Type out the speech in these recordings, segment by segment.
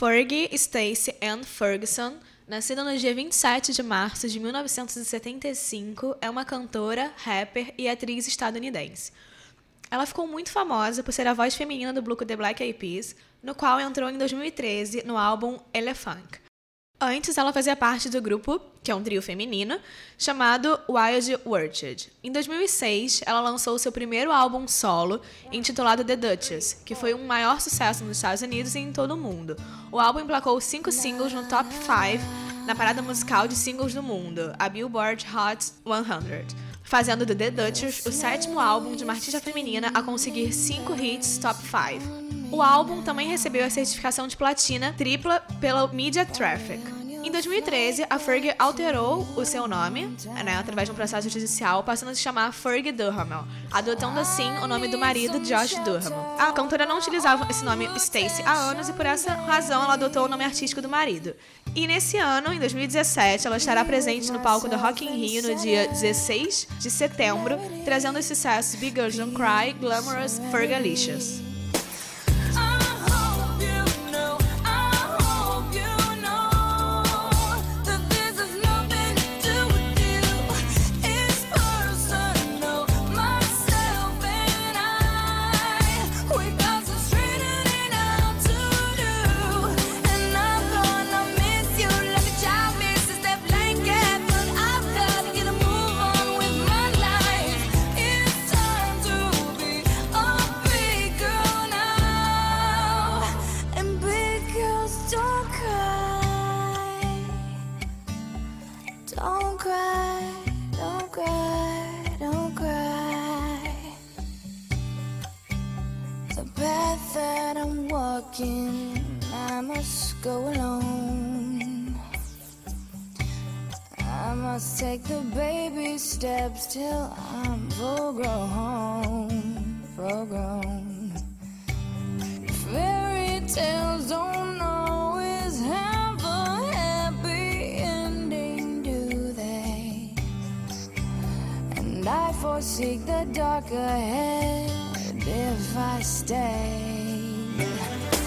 Fergie Stacey Ann Ferguson, nascida no dia 27 de março de 1975, é uma cantora, rapper e atriz estadunidense. Ela ficou muito famosa por ser a voz feminina do grupo The Black Eyed Peas, no qual entrou em 2013 no álbum Elephant. Antes, ela fazia parte do grupo, que é um trio feminino, chamado Wild Orchid. Em 2006, ela lançou seu primeiro álbum solo, intitulado The Duchess, que foi um maior sucesso nos Estados Unidos e em todo o mundo. O álbum emplacou cinco singles no top 5 na parada musical de singles do mundo, a Billboard Hot 100, fazendo do The Duchess o sétimo álbum de uma artista feminina a conseguir cinco hits top 5. O álbum também recebeu a certificação de platina tripla pela Media Traffic. Em 2013, a Fergie alterou o seu nome, né, através de um processo judicial, passando a se chamar Fergie Duhamel, adotando assim o nome do marido Josh Duhamel. A cantora não utilizava esse nome Stacey há anos e por essa razão ela adotou o nome artístico do marido. E nesse ano, em 2017, ela estará presente no palco do Rock in Rio no dia 16 de setembro, trazendo os sucessos Big Girls Don't Cry, Glamorous, Fergalicious. Walking, I must go alone. I must take the baby steps till I'm full grown, full grown. Fairy tales don't always have a happy ending, do they? And I foresee the dark ahead if I stay. Yeah.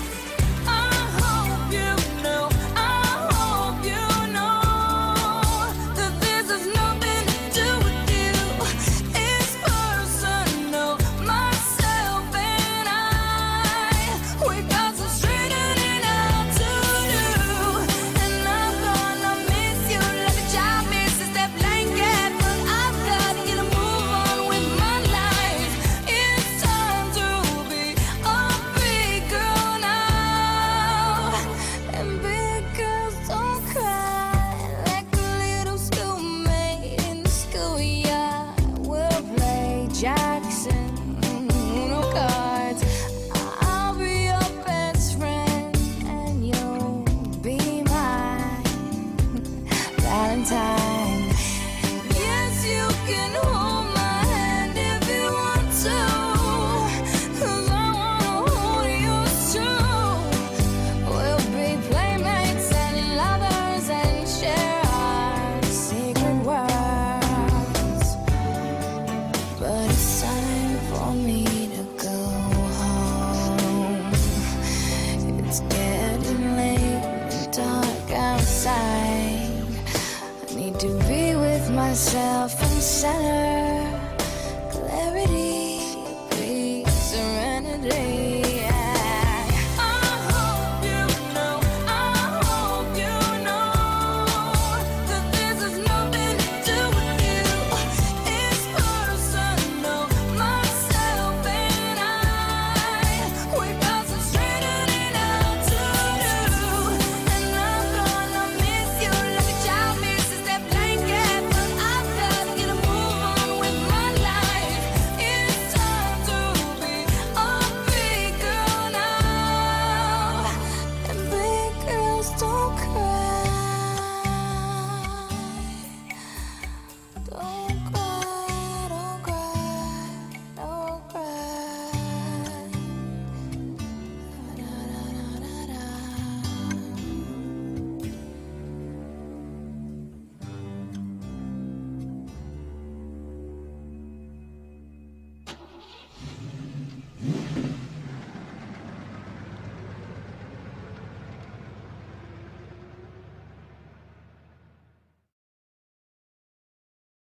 can myself in center.